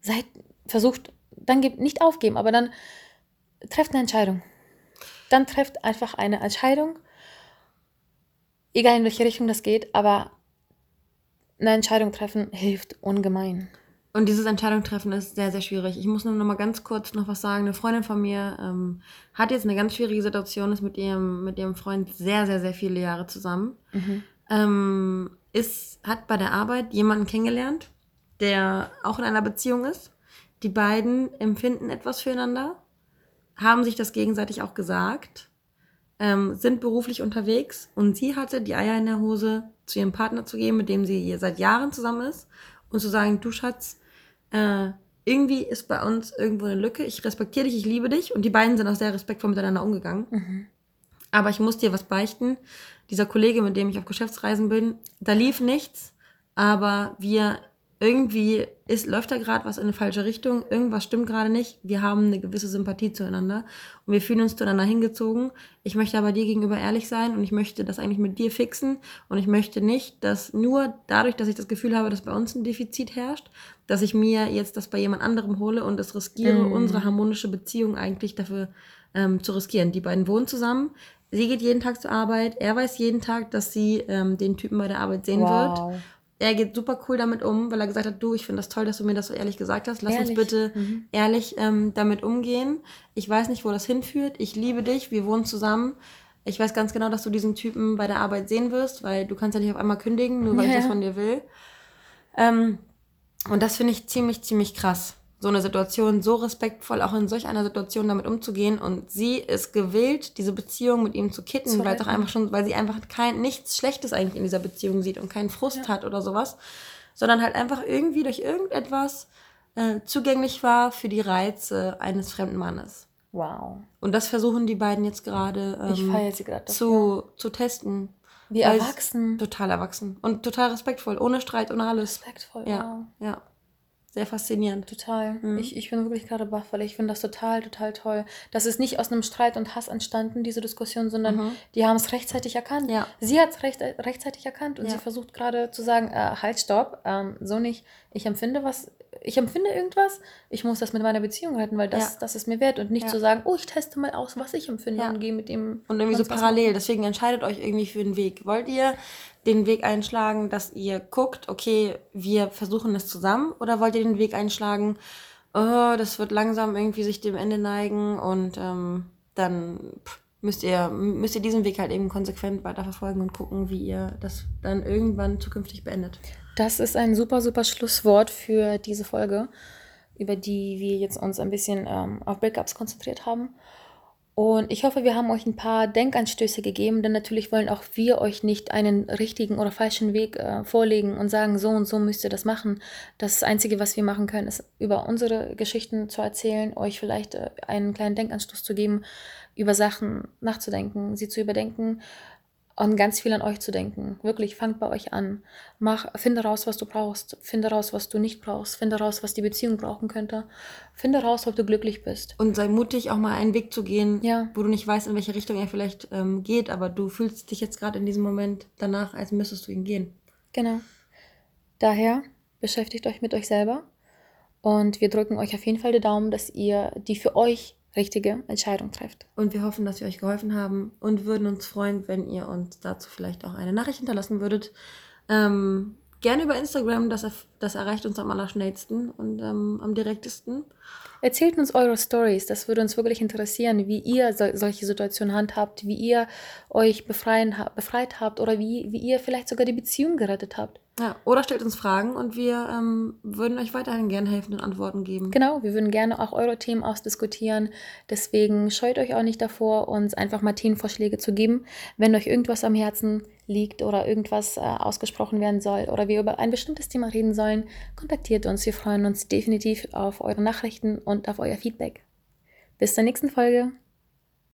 seid, versucht, dann gebt, nicht aufgeben, aber dann trefft eine Entscheidung. Dann trefft einfach eine Entscheidung, egal in welche Richtung das geht, aber eine Entscheidung treffen hilft ungemein. Und dieses Entscheidung treffen ist sehr, sehr schwierig. Ich muss nur noch mal ganz kurz noch was sagen. Eine Freundin von mir ähm, hat jetzt eine ganz schwierige Situation, ist mit ihrem, mit ihrem Freund sehr, sehr, sehr viele Jahre zusammen. Ähm, ist, hat bei der Arbeit jemanden kennengelernt, der auch in einer Beziehung ist. Die beiden empfinden etwas füreinander, haben sich das gegenseitig auch gesagt, ähm, sind beruflich unterwegs und sie hatte die Eier in der Hose, zu ihrem Partner zu gehen, mit dem sie hier seit Jahren zusammen ist und zu sagen, du Schatz, äh, irgendwie ist bei uns irgendwo eine Lücke, ich respektiere dich, ich liebe dich und die beiden sind auch sehr respektvoll miteinander umgegangen. Aber ich muss dir was beichten. Dieser Kollege, mit dem ich auf Geschäftsreisen bin, da lief nichts, aber wir irgendwie ist, läuft da gerade was in eine falsche Richtung, irgendwas stimmt gerade nicht. Wir haben eine gewisse Sympathie zueinander und wir fühlen uns zueinander hingezogen. Ich möchte aber dir gegenüber ehrlich sein und ich möchte das eigentlich mit dir fixen und ich möchte nicht, dass nur dadurch, dass ich das Gefühl habe, dass bei uns ein Defizit herrscht, dass ich mir jetzt das bei jemand anderem hole und es riskiere, Mm. unsere harmonische Beziehung eigentlich dafür ähm, zu riskieren. Die beiden wohnen zusammen. Sie geht jeden Tag zur Arbeit. Er weiß jeden Tag, dass sie ähm, den Typen bei der Arbeit sehen wird. Er geht super cool damit um, weil er gesagt hat, du, ich finde das toll, dass du mir das so ehrlich gesagt hast. Lass Ehrlich? uns bitte Mhm. ehrlich ähm, damit umgehen. Ich weiß nicht, wo das hinführt. Ich liebe dich. Wir wohnen zusammen. Ich weiß ganz genau, dass du diesen Typen bei der Arbeit sehen wirst, weil du kannst ja nicht auf einmal kündigen, nur weil ich Ja. das von dir will. Ähm, und das finde ich ziemlich, ziemlich krass. So eine Situation so respektvoll, auch in solch einer Situation damit umzugehen. Und sie ist gewillt, diese Beziehung mit ihm zu kitten, Zu weil retten. einfach schon, weil sie einfach kein, nichts Schlechtes eigentlich in dieser Beziehung sieht und keinen Frust hat oder sowas. Sondern halt einfach irgendwie durch irgendetwas äh, zugänglich war für die Reize eines fremden Mannes. Wow. Und das versuchen die beiden jetzt gerade ähm, zu, zu testen. Wie erwachsen. Total erwachsen. Und total respektvoll, ohne Streit, ohne alles. Respektvoll. Ja, Wow. ja. Sehr faszinierend. Total. Mhm. Ich, ich bin wirklich gerade baff, weil ich finde das total, total toll. Das ist nicht aus einem Streit und Hass entstanden, diese Diskussion, sondern Mhm. die haben es rechtzeitig erkannt. Ja. Sie hat es recht, rechtzeitig erkannt und Ja. sie versucht gerade zu sagen, äh, halt, stopp, ähm, so nicht. Ich empfinde was, ich empfinde irgendwas, ich muss das mit meiner Beziehung halten, weil das, Ja. das ist mir wert und nicht zu sagen, oh, ich teste mal aus, was ich empfinde und gehe mit dem. Und irgendwie so parallel. Deswegen entscheidet euch irgendwie für einen Weg. Wollt ihr den Weg einschlagen, dass ihr guckt, okay, wir versuchen das zusammen? Oder wollt ihr den Weg einschlagen, oh, das wird langsam irgendwie sich dem Ende neigen und ähm, dann müsst ihr, müsst ihr diesen Weg halt eben konsequent weiterverfolgen und gucken, wie ihr das dann irgendwann zukünftig beendet. Das ist ein super, super Schlusswort für diese Folge, über die wir jetzt uns ein bisschen ähm, auf Breakups konzentriert haben. Und ich hoffe, wir haben euch ein paar Denkanstöße gegeben, denn natürlich wollen auch wir euch nicht einen richtigen oder falschen Weg äh, vorlegen und sagen, so und so müsst ihr das machen. Das Einzige, was wir machen können, ist über unsere Geschichten zu erzählen, euch vielleicht äh, einen kleinen Denkanstoß zu geben, über Sachen nachzudenken, sie zu überdenken, und ganz viel an euch zu denken. Wirklich, fangt bei euch an. Mach, finde raus, was du brauchst. Finde raus, was du nicht brauchst. Finde raus, was die Beziehung brauchen könnte. Finde raus, ob du glücklich bist. Und sei mutig, auch mal einen Weg zu gehen, Ja. wo du nicht weißt, in welche Richtung er vielleicht ähm, geht, aber du fühlst dich jetzt gerade in diesem Moment danach, als müsstest du ihn gehen. Genau. Daher beschäftigt euch mit euch selber und wir drücken euch auf jeden Fall die Daumen, dass ihr die für euch richtige Entscheidung trefft. Und wir hoffen, dass wir euch geholfen haben und würden uns freuen, wenn ihr uns dazu vielleicht auch eine Nachricht hinterlassen würdet. Ähm, gerne über Instagram, das, das erreicht uns am allerschnellsten und ähm, am direktesten. Erzählt uns eure Stories, das würde uns wirklich interessieren, wie ihr sol solche Situationen handhabt, wie ihr euch befreien, befreit habt oder wie, wie ihr vielleicht sogar die Beziehung gerettet habt. Ja, oder stellt uns Fragen und wir ähm, würden euch weiterhin gerne helfen und Antworten geben. Genau, wir würden gerne auch eure Themen ausdiskutieren. Deswegen scheut euch auch nicht davor, uns einfach mal Themenvorschläge zu geben, wenn euch irgendwas am Herzen liegt oder irgendwas äh, ausgesprochen werden soll oder wir über ein bestimmtes Thema reden sollen. Kontaktiert uns, wir freuen uns definitiv auf eure Nachrichten und auf euer Feedback. Bis zur nächsten Folge.